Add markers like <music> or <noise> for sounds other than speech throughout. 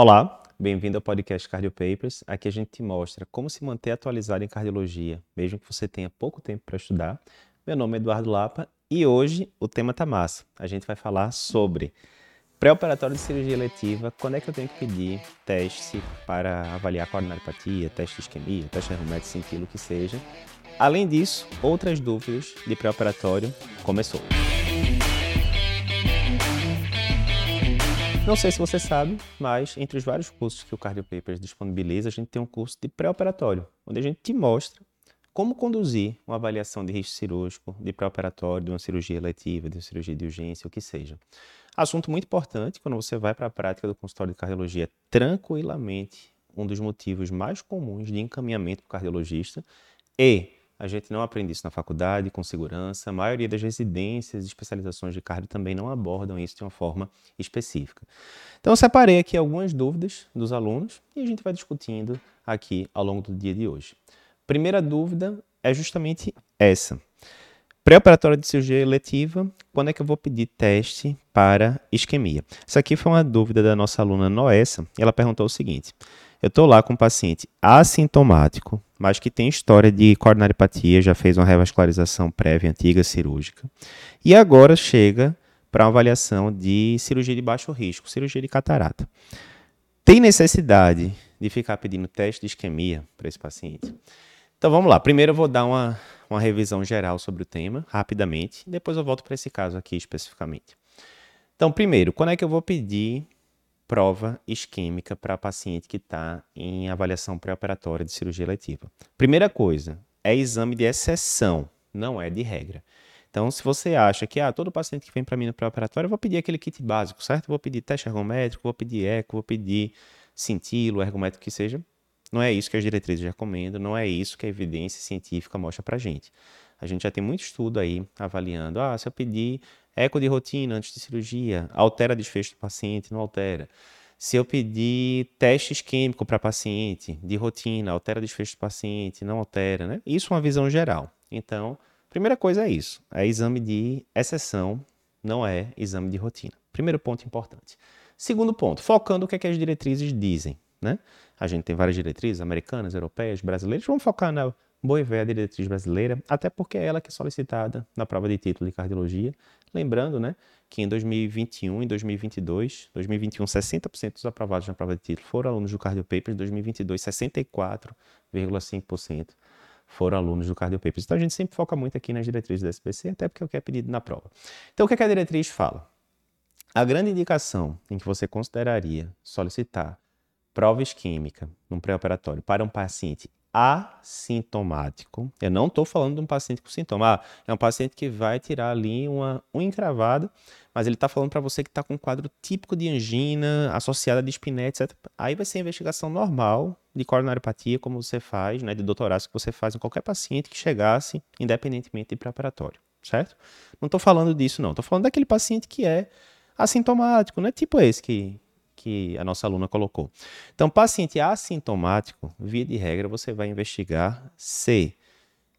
Olá, bem-vindo ao podcast Cardio Papers. Aqui a gente te mostra como se manter atualizado em cardiologia, mesmo que você tenha pouco tempo para estudar. Meu nome é Eduardo Lapa e hoje o tema tá massa. A gente vai falar sobre pré-operatório de cirurgia eletiva, quando é que eu tenho que pedir teste para avaliar coronariopatia, teste de isquemia, teste de cintilo, o que seja. Além disso, outras dúvidas de pré-operatório começou. Não sei se você sabe, mas entre os vários cursos que o Cardio Papers disponibiliza, a gente tem um curso de pré-operatório, onde a gente te mostra como conduzir uma avaliação de risco cirúrgico, de pré-operatório, de uma cirurgia eletiva, de uma cirurgia de urgência, o que seja. Assunto muito importante quando você vai para a prática do consultório de cardiologia tranquilamente, um dos motivos mais comuns de encaminhamento para o cardiologista e a gente não aprende isso na faculdade, com segurança. A maioria das residências e especializações de cardio também não abordam isso de uma forma específica. Então, eu separei aqui algumas dúvidas dos alunos e a gente vai discutindo aqui ao longo do dia de hoje. Primeira dúvida é justamente essa. Pré-operatório de cirurgia eletiva, quando é que eu vou pedir teste para isquemia? Essa aqui foi uma dúvida da nossa aluna Noessa. Ela perguntou o seguinte: eu estou lá com um paciente assintomático, mas que tem história de coronariopatia, já fez uma revascularização prévia antiga cirúrgica, e agora chega para avaliação de cirurgia de baixo risco, cirurgia de catarata. Tem necessidade de ficar pedindo teste de isquemia para esse paciente? Então vamos lá. Primeiro eu vou dar uma, uma revisão geral sobre o tema, rapidamente, depois eu volto para esse caso aqui especificamente. Então, primeiro, quando é que eu vou pedir prova isquêmica para paciente que está em avaliação pré-operatória de cirurgia eletiva. Primeira coisa, é exame de exceção, não é de regra. Então, se você acha que ah, todo paciente que vem para mim no pré-operatório, eu vou pedir aquele kit básico, certo? Vou pedir teste ergométrico, vou pedir eco, vou pedir cintilo, ergométrico que seja. Não é isso que as diretrizes recomendam, não é isso que a evidência científica mostra para gente. A gente já tem muito estudo aí avaliando, ah, se eu pedir Eco de rotina antes de cirurgia, altera desfecho do paciente, não altera. Se eu pedir teste isquêmico para paciente de rotina, altera desfecho do paciente, não altera, né? Isso é uma visão geral. Então, primeira coisa é isso, é exame de exceção, não é exame de rotina. Primeiro ponto importante. Segundo ponto, focando o que, é que as diretrizes dizem, né? A gente tem várias diretrizes, americanas, europeias, brasileiras, vamos focar na boa e velha diretriz brasileira, até porque é ela que é solicitada na prova de título de cardiologia. Lembrando, né, que em 2021 e 2022, 2021 60% dos aprovados na prova de título foram alunos do Cardio Papers, 2022 64,5% foram alunos do Cardio Papers. Então a gente sempre foca muito aqui nas diretrizes do SPC, até porque é o que é pedido na prova. Então o que, é que a diretriz fala? A grande indicação em que você consideraria solicitar prova isquêmica num pré-operatório para um paciente assintomático. Eu não estou falando de um paciente com sintoma. Ah, é um paciente que vai tirar ali uma unha encravada, mas ele está falando para você que está com um quadro típico de angina, associada a dispneia, etc. Aí vai ser a investigação normal de coronariopatia, como você faz, né, de doutorado que você faz em qualquer paciente que chegasse, independentemente de preparatório, certo? Não estou falando disso, não. Estou falando daquele paciente que é assintomático, né? Tipo esse que que a nossa aluna colocou. Então, paciente assintomático, via de regra, você vai investigar se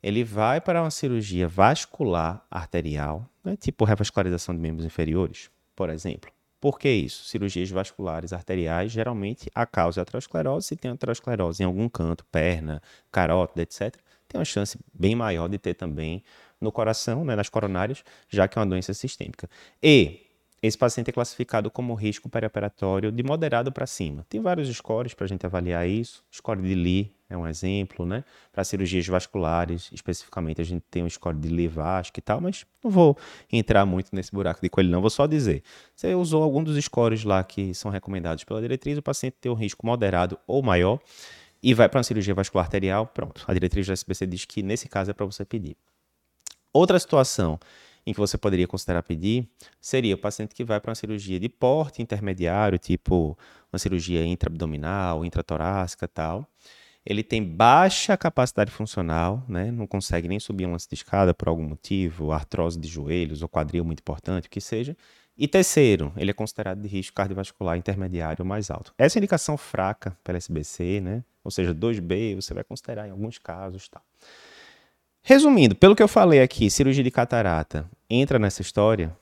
ele vai para uma cirurgia vascular arterial, né, tipo revascularização de membros inferiores, por exemplo. Por que isso? Cirurgias vasculares arteriais, geralmente a causa é a aterosclerose. Se tem aterosclerose em algum canto, perna, carótida, etc., tem uma chance bem maior de ter também no coração, né, nas coronárias, já que é uma doença sistêmica. E esse paciente é classificado como risco perioperatório de moderado para cima. Tem vários scores para a gente avaliar isso. Score de Lee é um exemplo, né? Para cirurgias vasculares, especificamente, a gente tem um score de Lee-Vasc e tal, mas não vou entrar muito nesse buraco de coelho, não. Vou só dizer. Você usou algum dos scores lá que são recomendados pela diretriz, o paciente tem um risco moderado ou maior e vai para uma cirurgia vascular arterial, pronto. A diretriz da SBC diz que nesse caso é para você pedir. Outra situação em que você poderia considerar pedir seria o paciente que vai para uma cirurgia de porte intermediário, tipo uma cirurgia intraabdominal, intratorácica tal. Ele tem baixa capacidade funcional, né? não consegue nem subir um lance de escada por algum motivo, artrose de joelhos ou quadril muito importante, o que seja. E terceiro, ele é considerado de risco cardiovascular intermediário mais alto. Essa é indicação fraca pela SBC, né? ou seja, 2B, você vai considerar em alguns casos. Tá. Resumindo, pelo que eu falei aqui, cirurgia de catarata entra nessa história?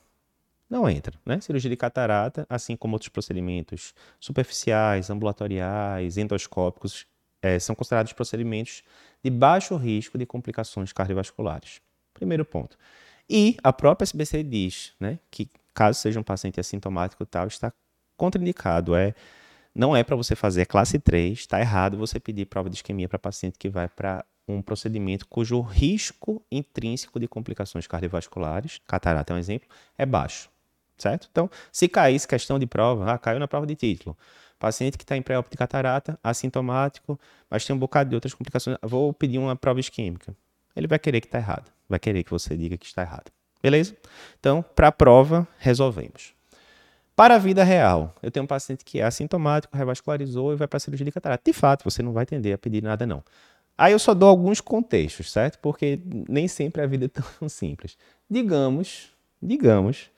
não entra, né? Cirurgia de catarata, assim como outros procedimentos superficiais, ambulatoriais, endoscópicos, é, são considerados procedimentos de baixo risco de complicações cardiovasculares. Primeiro ponto. E a própria SBC diz, né, que caso seja um paciente assintomático tal, está contraindicado, é não é para você fazer classe 3, está errado você pedir prova de isquemia para paciente que vai para um procedimento cujo risco intrínseco de complicações cardiovasculares, catarata é um exemplo, é baixo, certo? Então, se caísse questão de prova, ah, caiu na prova de título, paciente que está em pré-op de catarata, assintomático, mas tem um bocado de outras complicações, vou pedir uma prova isquêmica. Ele vai querer que está errado, vai querer que você diga que está errado. Beleza? Então, para a prova, resolvemos. Para a vida real, eu tenho um paciente que é assintomático, revascularizou e vai para a cirurgia de catarata. De fato, você não vai tender a pedir nada, não. Aí eu só dou alguns contextos, certo? Porque nem sempre a vida é <laughs> tão simples. Digamos, digamos,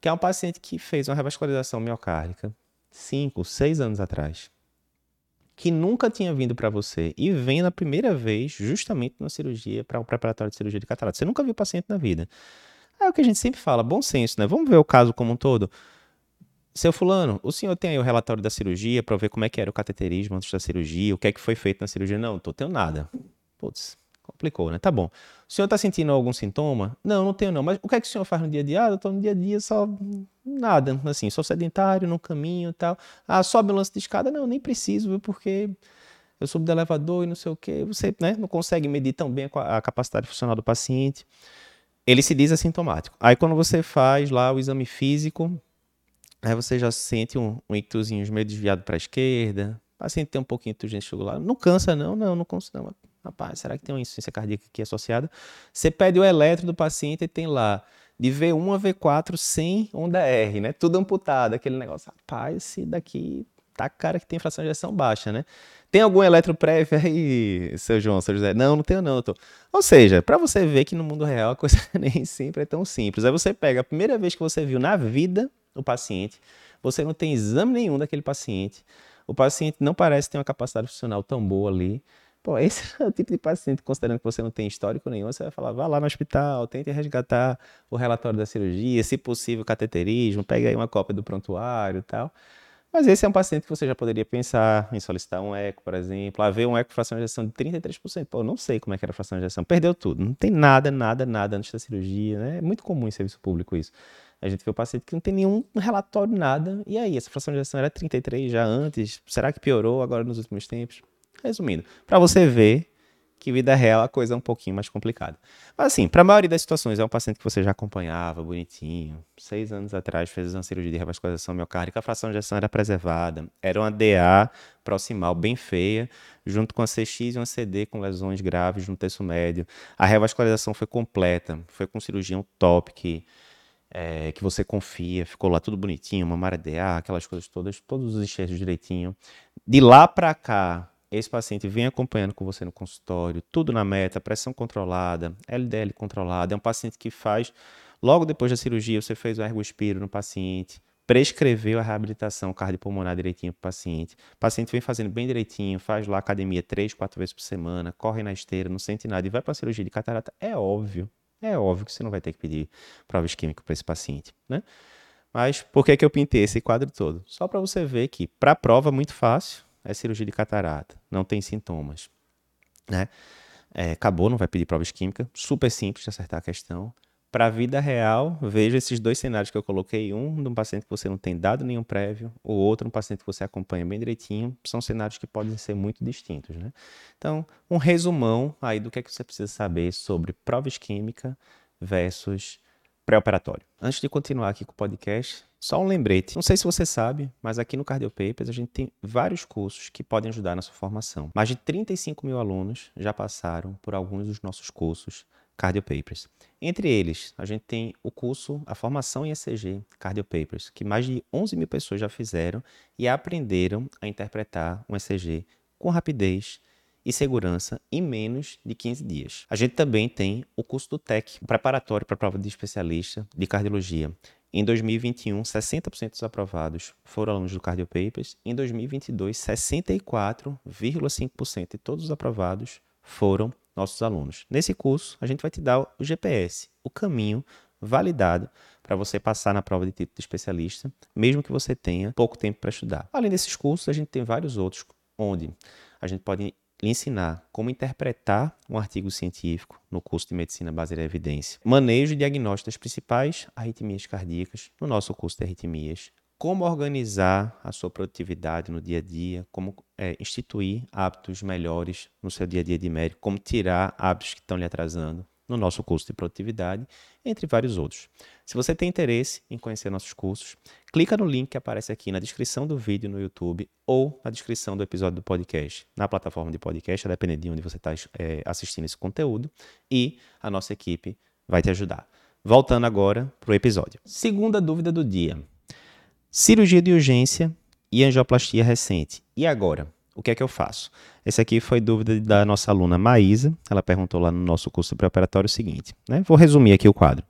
que é um paciente que fez uma revascularização miocárdica 5, 6 anos atrás, que nunca tinha vindo para você e vem na primeira vez justamente na cirurgia, para o um preparatório de cirurgia de catarata. Você nunca viu o paciente na vida. É o que a gente sempre fala, bom senso, né? Vamos ver o caso como um todo. Seu fulano, o senhor tem aí o relatório da cirurgia para ver como é que era o cateterismo antes da cirurgia, o que é que foi feito na cirurgia? Não, não tô tendo nada. Putz, complicou, né? Tá bom. O senhor está sentindo algum sintoma? Não, não tenho não. Mas o que é que o senhor faz no dia a dia? Ah, eu tô no dia a dia só nada, assim, sou sedentário, no caminho e tal. Ah, sobe o lance de escada? Não, nem preciso, viu? Porque eu subo do elevador e não sei o quê. Você né, não consegue medir tão bem a capacidade funcional do paciente. Ele se diz assintomático. Aí quando você faz lá o exame físico, Aí você já sente um, um ictuzinho meio desviado para a esquerda. O paciente tem um pouquinho de turgência jugular. Não cansa, não, não, não cansa, não. Rapaz, será que tem uma insuficiência cardíaca aqui associada? Você pede o eletro do paciente e tem lá de V1 a V4 sem onda R, né? Tudo amputado, aquele negócio. Rapaz, esse daqui tá cara que tem fração de ejeção baixa, né? Tem algum eletro prévio aí, seu João, seu José? Não, não tenho não, doutor. Ou seja, para você ver que no mundo real a coisa <laughs> nem sempre é tão simples. Aí você pega a primeira vez que você viu na vida o paciente, você não tem exame nenhum daquele paciente, o paciente não parece ter uma capacidade funcional tão boa ali. Pô, <laughs> esse é o tipo de paciente, considerando que você não tem histórico nenhum, você vai falar, vá lá no hospital, tente resgatar o relatório da cirurgia, se possível, cateterismo, pega aí uma cópia do prontuário e tal. Mas esse é um paciente que você já poderia pensar em solicitar um eco, por exemplo. Haver um eco fração de ejeção de 33%. Pô, não sei como é que era a fração de ejeção. Perdeu tudo. Não tem nada, nada, nada antes da cirurgia. Né? É muito comum em serviço público isso. A gente vê o paciente que não tem nenhum relatório, nada. E aí, essa fração de ejeção era 33 já antes? Será que piorou agora nos últimos tempos? Resumindo, para você ver que vida real a coisa é um pouquinho mais complicada. Mas assim, para a maioria das situações, é um paciente que você já acompanhava, bonitinho. Seis anos atrás fez uma cirurgia de revascularização miocárdica, a fração de ejeção era preservada. Era uma DA proximal bem feia, junto com a CX e uma CD com lesões graves no terço médio. A revascularização foi completa, foi com cirurgião top que é, que você confia, ficou lá tudo bonitinho, uma DA, aquelas coisas todas, todos os enxertos direitinho. De lá para cá, esse paciente vem acompanhando com você no consultório, tudo na meta, pressão controlada, LDL controlada. É um paciente que faz, logo depois da cirurgia, você fez o ergospiro no paciente, prescreveu a reabilitação cardiopulmonar direitinho para o paciente. O paciente vem fazendo bem direitinho, faz lá academia três, quatro vezes por semana, corre na esteira, não sente nada e vai para a cirurgia de catarata. É óbvio é óbvio que você não vai ter que pedir prova isquêmica para esse paciente, né? Mas por que, que eu pintei esse quadro todo? Só para você ver que para prova muito fácil é cirurgia de catarata, não tem sintomas, né? É, acabou, não vai pedir prova isquêmica, super simples de acertar a questão. Para a vida real, veja esses dois cenários que eu coloquei. Um de um paciente que você não tem dado nenhum prévio, o outro um paciente que você acompanha bem direitinho. São cenários que podem ser muito distintos. Né? Então, um resumão aí do que é que você precisa saber sobre prova isquêmica versus pré-operatório. Antes de continuar aqui com o podcast, só um lembrete. Não sei se você sabe, mas aqui no Cardio Papers a gente tem vários cursos que podem ajudar na sua formação. Mais de 35 mil alunos já passaram por alguns dos nossos cursos Cardio Papers. Entre eles, a gente tem o curso, a formação em ECG Cardio Papers, que mais de 11 mil pessoas já fizeram e aprenderam a interpretar um ECG com rapidez e segurança em menos de 15 dias. A gente também tem o curso do TEC, preparatório para a prova de especialista de cardiologia. Em 2021, 60% dos aprovados foram alunos do Cardio Papers. Em 2022, 64,5% de todos os aprovados foram nossos alunos. Nesse curso, a gente vai te dar o GPS, o caminho validado para você passar na prova de título de especialista, mesmo que você tenha pouco tempo para estudar. Além desses cursos, a gente tem vários outros onde a gente pode lhe ensinar como interpretar um artigo científico no curso de Medicina Baseada em Evidência, manejo e diagnóstico das principais arritmias cardíacas no nosso curso de arritmias, como organizar a sua produtividade no dia a dia, como é, instituir hábitos melhores no seu dia a dia de médico, como tirar hábitos que estão lhe atrasando no nosso curso de produtividade, entre vários outros. Se você tem interesse em conhecer nossos cursos, clica no link que aparece aqui na descrição do vídeo no YouTube ou na descrição do episódio do podcast, na plataforma de podcast, a depender de onde você está é, assistindo esse conteúdo, e a nossa equipe vai te ajudar. Voltando agora para o episódio. Segunda dúvida do dia. Cirurgia de urgência e angioplastia recente. E agora? O que é que eu faço? Esse aqui foi dúvida da nossa aluna Maísa. Ela perguntou lá no nosso curso pré-operatório o seguinte. Né? Vou resumir aqui o quadro.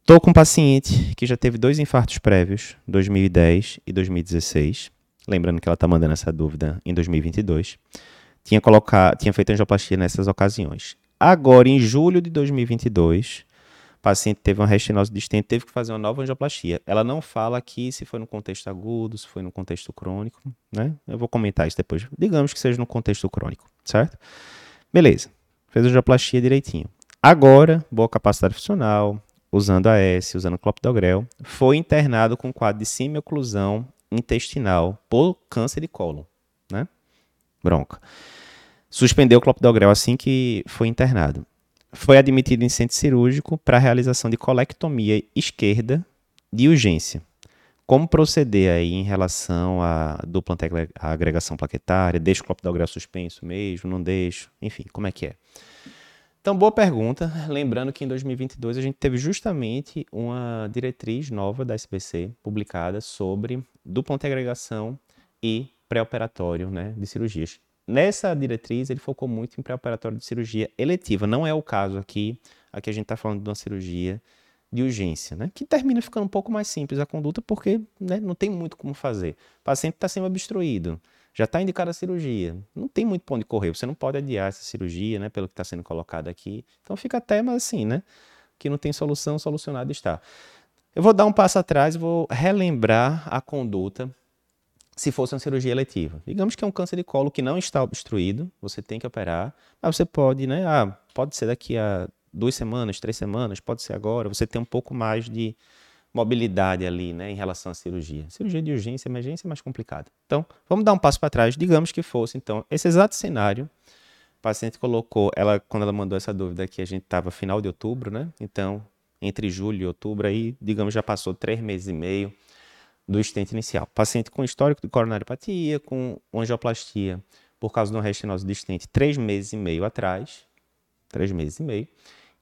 Estou com um paciente que já teve dois infartos prévios, 2010 e 2016. Lembrando que ela está mandando essa dúvida em 2022. Tinha, tinha feito angioplastia nessas ocasiões. Agora, em julho de 2022, paciente teve uma restenose distente, teve que fazer uma nova angioplastia. Ela não fala aqui se foi no contexto agudo, se foi no contexto crônico, né? Eu vou comentar isso depois. Digamos que seja no contexto crônico, certo? Beleza. Fez a angioplastia direitinho. Agora, boa capacidade funcional, usando AS, usando clopidogrel, foi internado com quadro de semioclusão intestinal por câncer de cólon, né? Bronca. Suspendeu o clopidogrel assim que foi internado foi admitido em centro cirúrgico para realização de colectomia esquerda de urgência. Como proceder aí em relação à dupla agregação plaquetária? Deixo o clopidogrel suspenso mesmo? Não deixo? Enfim, como é que é? Então, boa pergunta. Lembrando que em 2022 a gente teve justamente uma diretriz nova da SBC publicada sobre dupla agregação e pré-operatório né, de cirurgias. Nessa diretriz, ele focou muito em pré-operatório de cirurgia eletiva. Não é o caso aqui. Aqui a gente está falando de uma cirurgia de urgência, né? Que termina ficando um pouco mais simples a conduta porque né, não tem muito como fazer. O paciente está sendo obstruído, já está indicada a cirurgia, não tem muito para onde correr. Você não pode adiar essa cirurgia, né? Pelo que está sendo colocado aqui. Então fica até, mas assim, né? Que não tem solução, solucionado está. Eu vou dar um passo atrás, vou relembrar a conduta se fosse uma cirurgia eletiva. Digamos que é um câncer de colo que não está obstruído, você tem que operar, mas você pode, né? Ah, pode ser daqui a duas semanas, três semanas, pode ser agora. Você tem um pouco mais de mobilidade ali, né, em relação à cirurgia. Cirurgia de urgência, emergência é mais complicada. Então, vamos dar um passo para trás. Digamos que fosse, então, esse exato cenário. O paciente colocou, ela, quando ela mandou essa dúvida aqui, a gente estava final de outubro, né? Então, entre julho e outubro, aí, digamos, já passou três meses e meio do estente inicial. Paciente com histórico de coronariopatia, com angioplastia por causa de uma restenose de estente três meses e meio atrás, três meses e meio,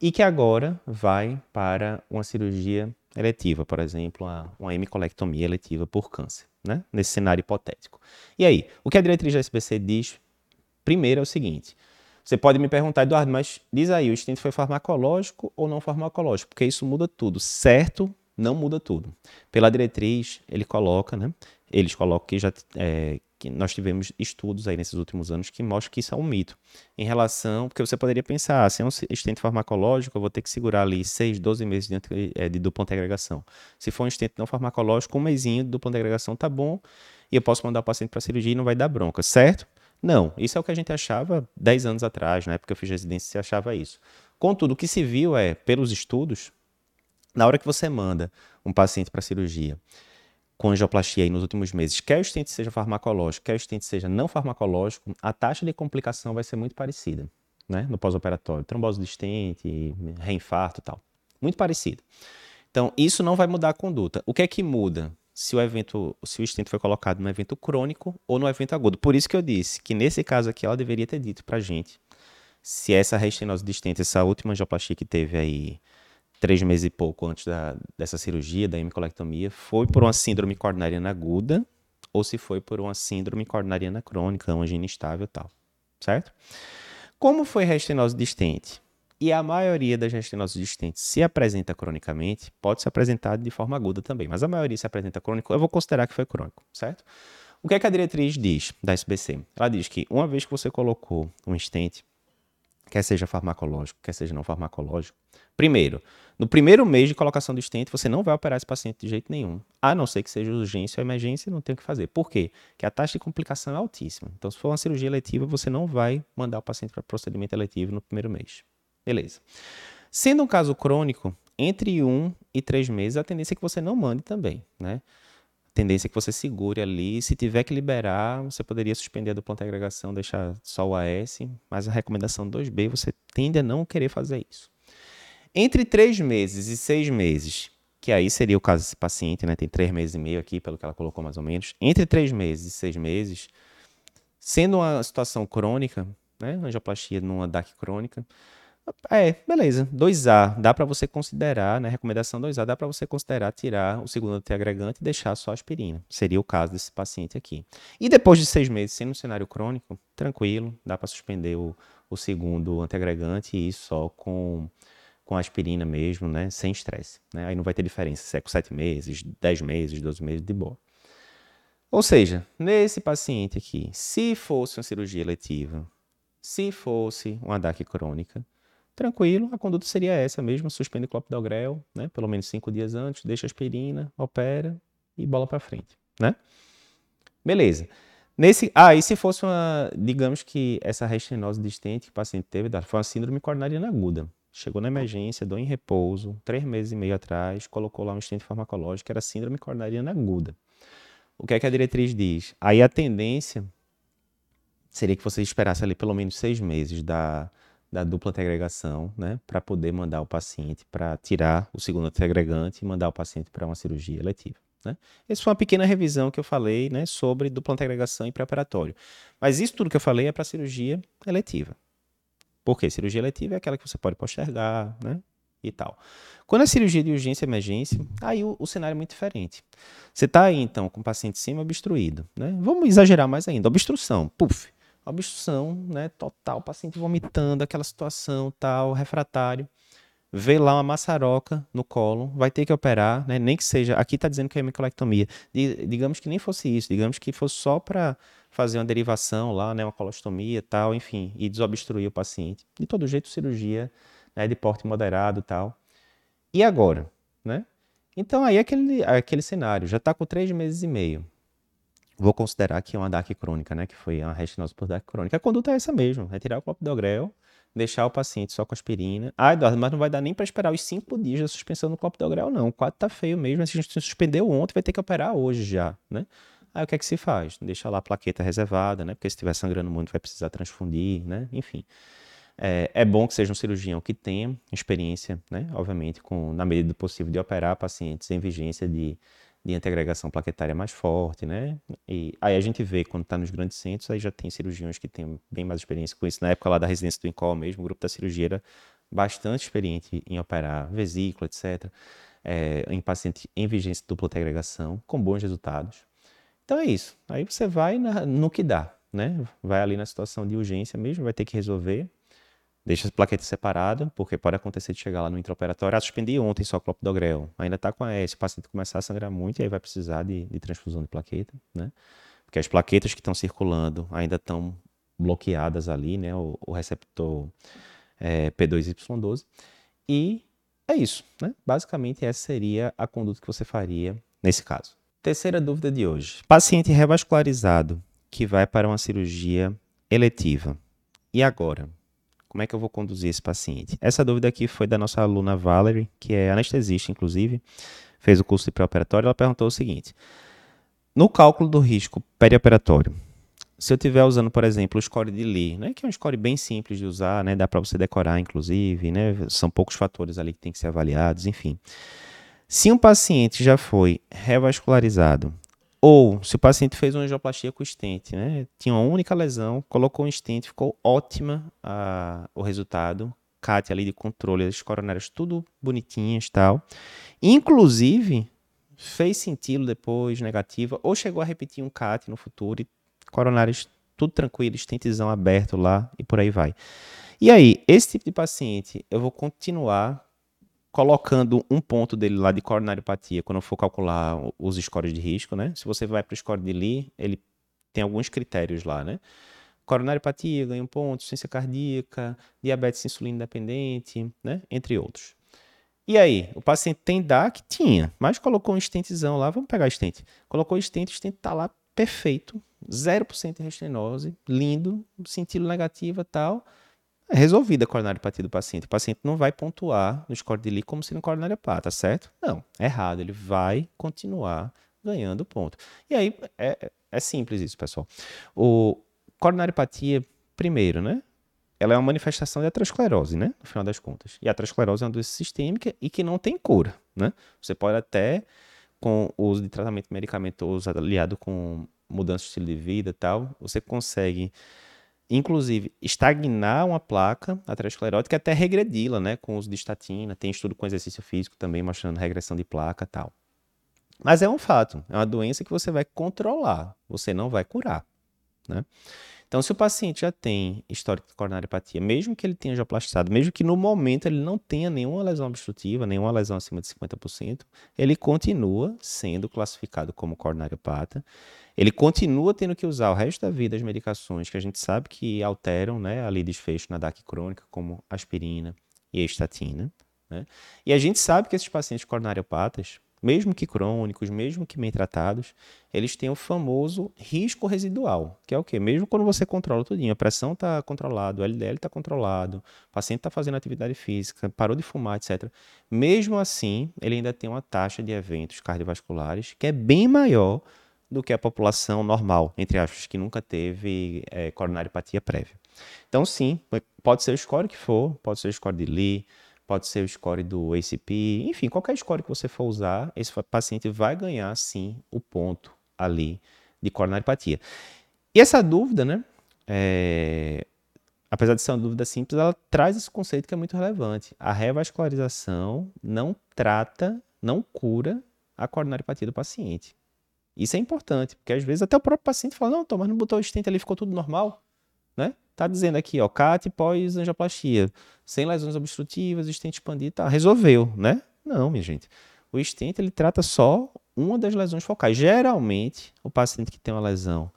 e que agora vai para uma cirurgia eletiva, por exemplo, uma, uma hemicolectomia eletiva por câncer, né? nesse cenário hipotético. E aí, o que a diretriz da SBC diz, primeiro é o seguinte, você pode me perguntar, Eduardo, mas diz aí, o estente foi farmacológico ou não farmacológico? Porque isso muda tudo, certo não muda tudo. Pela diretriz, ele coloca, né? Eles colocam que já é, que nós tivemos estudos aí nesses últimos anos que mostram que isso é um mito. Em relação, porque você poderia pensar, se é um estente farmacológico, eu vou ter que segurar ali 6, 12 meses de, é, de dupla agregação. Se for um estente não farmacológico, um mesinho de dupla agregação tá bom, e eu posso mandar o paciente para cirurgia e não vai dar bronca, certo? Não, isso é o que a gente achava 10 anos atrás, na época que eu fiz residência, se achava isso. Contudo, o que se viu é, pelos estudos, na hora que você manda um paciente para cirurgia com angioplastia aí nos últimos meses, quer o estente seja farmacológico, quer o estente seja não farmacológico, a taxa de complicação vai ser muito parecida, né? No pós-operatório, trombose de estente, reinfarto e tal. Muito parecido. Então, isso não vai mudar a conduta. O que é que muda? Se o evento, se o estente foi colocado no evento crônico ou no evento agudo. Por isso que eu disse que nesse caso aqui ela deveria ter dito pra gente se essa restenose de estente, essa última angioplastia que teve aí três meses e pouco antes da, dessa cirurgia, da hemicolectomia, foi por uma síndrome coronariana aguda ou se foi por uma síndrome coronariana crônica, uma angina instável e tal, certo? Como foi restenose distente? E a maioria das restenoses distentes se apresenta cronicamente, pode se apresentar de forma aguda também, mas a maioria se apresenta crônico, eu vou considerar que foi crônico, certo? O que é que a diretriz diz da SBC? Ela diz que uma vez que você colocou um stent, quer seja farmacológico, quer seja não farmacológico. Primeiro, no primeiro mês de colocação do estente, você não vai operar esse paciente de jeito nenhum, a não ser que seja urgência ou emergência, não tem o que fazer. Por quê? Porque a taxa de complicação é altíssima. Então, se for uma cirurgia eletiva, você não vai mandar o paciente para procedimento eletivo no primeiro mês. Beleza. Sendo um caso crônico, entre um e três meses, a tendência é que você não mande também, né? Tendência é que você segure ali. Se tiver que liberar, você poderia suspender a dupla agregação, deixar só o AS, mas a recomendação 2B você tende a não querer fazer isso. Entre três meses e seis meses, que aí seria o caso desse paciente, né? Tem três meses e meio aqui, pelo que ela colocou mais ou menos. Entre três meses e seis meses, sendo uma situação crônica, né? Angioplastia numa DAC crônica, é, beleza. 2A, dá para você considerar, né? Recomendação 2A, dá para você considerar tirar o segundo antiagregante e deixar só a aspirina. Seria o caso desse paciente aqui. E depois de seis meses, sendo um cenário crônico, tranquilo, dá para suspender o, o segundo antiagregante e ir só com, com aspirina mesmo, né? Sem estresse. Né? Aí não vai ter diferença se é com 7 meses, 10 meses, 12 meses, de boa. Ou seja, nesse paciente aqui, se fosse uma cirurgia eletiva, se fosse uma DAC crônica, tranquilo, a conduta seria essa mesmo, suspende o clopidogrel, né, pelo menos cinco dias antes, deixa aspirina, opera e bola para frente, né? Beleza. Nesse, ah, e se fosse uma, digamos que essa restenose distente que o paciente teve, foi uma síndrome coronariana aguda. Chegou na emergência, dor em repouso, três meses e meio atrás, colocou lá um estente farmacológico, era síndrome coronariana aguda. O que é que a diretriz diz? Aí a tendência seria que você esperasse ali pelo menos seis meses da, da dupla segregação, né, para poder mandar o paciente para tirar o segundo segregante e mandar o paciente para uma cirurgia eletiva. Né? Essa foi uma pequena revisão que eu falei né, sobre dupla segregação e preparatório. Mas isso tudo que eu falei é para cirurgia eletiva. Por quê? Cirurgia eletiva é aquela que você pode postergar, né? E tal. Quando é cirurgia de urgência e emergência, aí o, o cenário é muito diferente. Você está aí, então, com o paciente cima obstruído, né? Vamos exagerar mais ainda. Obstrução, puf obstrução, né, total, paciente vomitando, aquela situação tal, refratário. Vê lá uma maçaroca no colo, vai ter que operar, né, nem que seja, aqui está dizendo que é micolectomia, digamos que nem fosse isso, digamos que fosse só para fazer uma derivação lá, né, uma colostomia tal, enfim, e desobstruir o paciente. De todo jeito, cirurgia né, de porte moderado tal. E agora, né? Então aí aquele, aquele cenário, já está com três meses e meio, vou considerar que é uma DAC crônica, né? Que foi uma retinose por DAC crônica. A conduta é essa mesmo, é tirar o clopidogrel, deixar o paciente só com aspirina. Ah, Eduardo, mas não vai dar nem para esperar os cinco dias da suspensão do clopidogrel, não. O quadro tá feio mesmo, a gente suspendeu ontem, vai ter que operar hoje já, né? Aí o que é que se faz? Deixa lá a plaqueta reservada, né? Porque se estiver sangrando muito vai precisar transfundir, né? Enfim. É, é, bom que seja um cirurgião que tenha experiência, né? Obviamente, com, na medida do possível, de operar pacientes em vigência de de antiagregação plaquetária mais forte, né? E aí a gente vê quando está nos grandes centros, aí já tem cirurgiões que têm bem mais experiência com isso. Na época lá da residência do INCOL mesmo, o grupo da cirurgia era bastante experiente em operar vesícula, etc., é, em paciente em vigência dupla antiagregação, com bons resultados. Então é isso. Aí você vai na, no que dá, né? Vai ali na situação de urgência mesmo, vai ter que resolver, Deixa a plaqueta separada, porque pode acontecer de chegar lá no intraoperatório. Ah, suspendi ontem só clopidogrel. Ainda está com a S. O paciente começar a sangrar muito e aí vai precisar de, de transfusão de plaqueta, né? Porque as plaquetas que estão circulando ainda estão bloqueadas ali, né? O, o receptor é, P2Y12. E é isso, né? Basicamente, essa seria a conduta que você faria nesse caso. Terceira dúvida de hoje. Paciente revascularizado que vai para uma cirurgia eletiva. E agora? Como é que eu vou conduzir esse paciente? Essa dúvida aqui foi da nossa aluna Valerie, que é anestesista, inclusive, fez o curso de pré-operatório. Ela perguntou o seguinte: no cálculo do risco perioperatório, se eu estiver usando, por exemplo, o score de Lee, né, que é um score bem simples de usar, né, dá para você decorar, inclusive, né, são poucos fatores ali que tem que ser avaliados, enfim. Se um paciente já foi revascularizado ou, se o paciente fez uma angioplastia com stent, né? Tinha uma única lesão, colocou um stent, ficou ótima a, o resultado. CAT ali de controle, as coronárias tudo bonitinhas e tal. Inclusive, fez sentido depois, negativa, ou chegou a repetir um CAT no futuro, e coronárias tudo tranquilo, stentzão aberto lá e por aí vai. E aí, esse tipo de paciente, eu vou continuar colocando um ponto dele lá de coronariopatia, quando for calcular os scores de risco, né? Se você vai para o score de Lee, ele tem alguns critérios lá, né? coronariopatia ganha um ponto, ciência cardíaca, diabetes insulina independente, né? Entre outros. E aí, o paciente tem DAC? Tinha, mas colocou um stentzão lá, vamos pegar a stent. Colocou o stent, o stent tá lá perfeito, 0% de restenose, lindo, sentido negativo e tal. É resolvida a coronariopatia do paciente. O paciente não vai pontuar no score de Lee como sendo coronariopata, certo? Não, é errado. Ele vai continuar ganhando ponto. E aí, é, é simples isso, pessoal. O coronariopatia, primeiro, né? Ela é uma manifestação de aterosclerose, né? No final das contas. E a aterosclerose é uma doença sistêmica e que não tem cura, né? Você pode até, com o uso de tratamento medicamentoso aliado com mudança de estilo de vida e tal, você consegue inclusive, estagnar uma placa aterosclerótica até regredi-la, né, com uso de estatina. Tem estudo com exercício físico também mostrando regressão de placa tal. Mas é um fato, é uma doença que você vai controlar, você não vai curar, né? Então, se o paciente já tem histórico de coronariopatia, mesmo que ele tenha já plastizado, mesmo que no momento ele não tenha nenhuma lesão obstrutiva, nenhuma lesão acima de 50%, ele continua sendo classificado como coronariopata. Ele continua tendo que usar o resto da vida as medicações que a gente sabe que alteram né, ali desfecho na DAC crônica, como aspirina e estatina. Né? E a gente sabe que esses pacientes coronariopatas, mesmo que crônicos, mesmo que bem tratados, eles têm o famoso risco residual, que é o quê? Mesmo quando você controla tudinho, a pressão está controlada, o LDL está controlado, o paciente está fazendo atividade física, parou de fumar, etc. Mesmo assim, ele ainda tem uma taxa de eventos cardiovasculares que é bem maior do que a população normal, entre aspas, que nunca teve é, coronariopatia prévia. Então, sim, pode ser o score que for, pode ser o score de Lee, pode ser o score do ACP, enfim, qualquer score que você for usar, esse paciente vai ganhar sim o ponto ali de coronariopatia. E essa dúvida, né, é, apesar de ser uma dúvida simples, ela traz esse conceito que é muito relevante. A revascularização não trata, não cura a coronariopatia do paciente. Isso é importante, porque às vezes até o próprio paciente fala, não, Tom, mas não botou o stent ali, ficou tudo normal, né? Tá dizendo aqui, ó, CAT pós-angioplastia, sem lesões obstrutivas, stent expandido, tá, resolveu, né? Não, minha gente. O stent, ele trata só uma das lesões focais. Geralmente, o paciente que tem uma lesão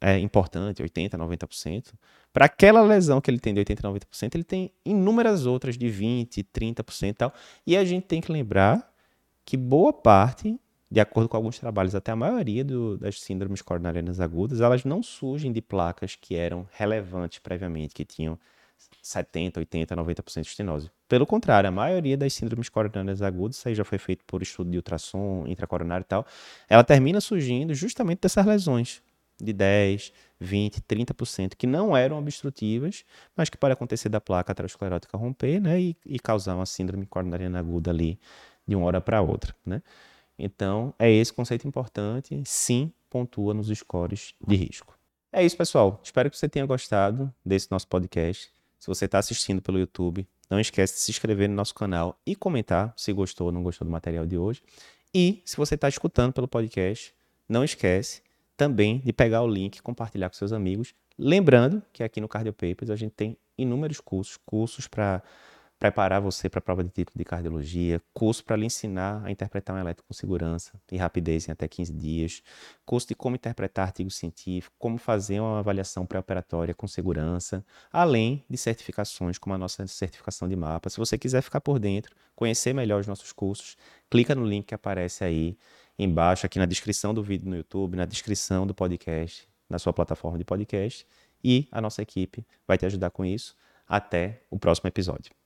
é importante, 80%, 90%, para aquela lesão que ele tem de 80%, 90%, ele tem inúmeras outras de 20%, 30% e tal. E a gente tem que lembrar que boa parte de acordo com alguns trabalhos, até a maioria do, das síndromes coronarianas agudas, elas não surgem de placas que eram relevantes previamente, que tinham 70, 80, 90% de estenose. Pelo contrário, a maioria das síndromes coronarianas agudas, isso aí já foi feito por estudo de ultrassom intracoronário e tal, ela termina surgindo justamente dessas lesões de 10, 20, 30%, que não eram obstrutivas, mas que pode acontecer da placa aterosclerótica romper né, e, e causar uma síndrome coronariana aguda ali de uma hora para outra. Né? Então, é esse conceito importante, sim, pontua nos scores de risco. É isso, pessoal. Espero que você tenha gostado desse nosso podcast. Se você está assistindo pelo YouTube, não esquece de se inscrever no nosso canal e comentar se gostou ou não gostou do material de hoje. E se você está escutando pelo podcast, não esquece também de pegar o link e compartilhar com seus amigos. Lembrando que aqui no Cardio Papers a gente tem inúmeros cursos, cursos para preparar você para a prova de título de cardiologia, curso para lhe ensinar a interpretar um elétrico com segurança e rapidez em até 15 dias, curso de como interpretar artigos científicos, como fazer uma avaliação pré-operatória com segurança, além de certificações como a nossa certificação de mapa. Se você quiser ficar por dentro, conhecer melhor os nossos cursos, clica no link que aparece aí embaixo, aqui na descrição do vídeo no YouTube, na descrição do podcast, na sua plataforma de podcast, e a nossa equipe vai te ajudar com isso. Até o próximo episódio.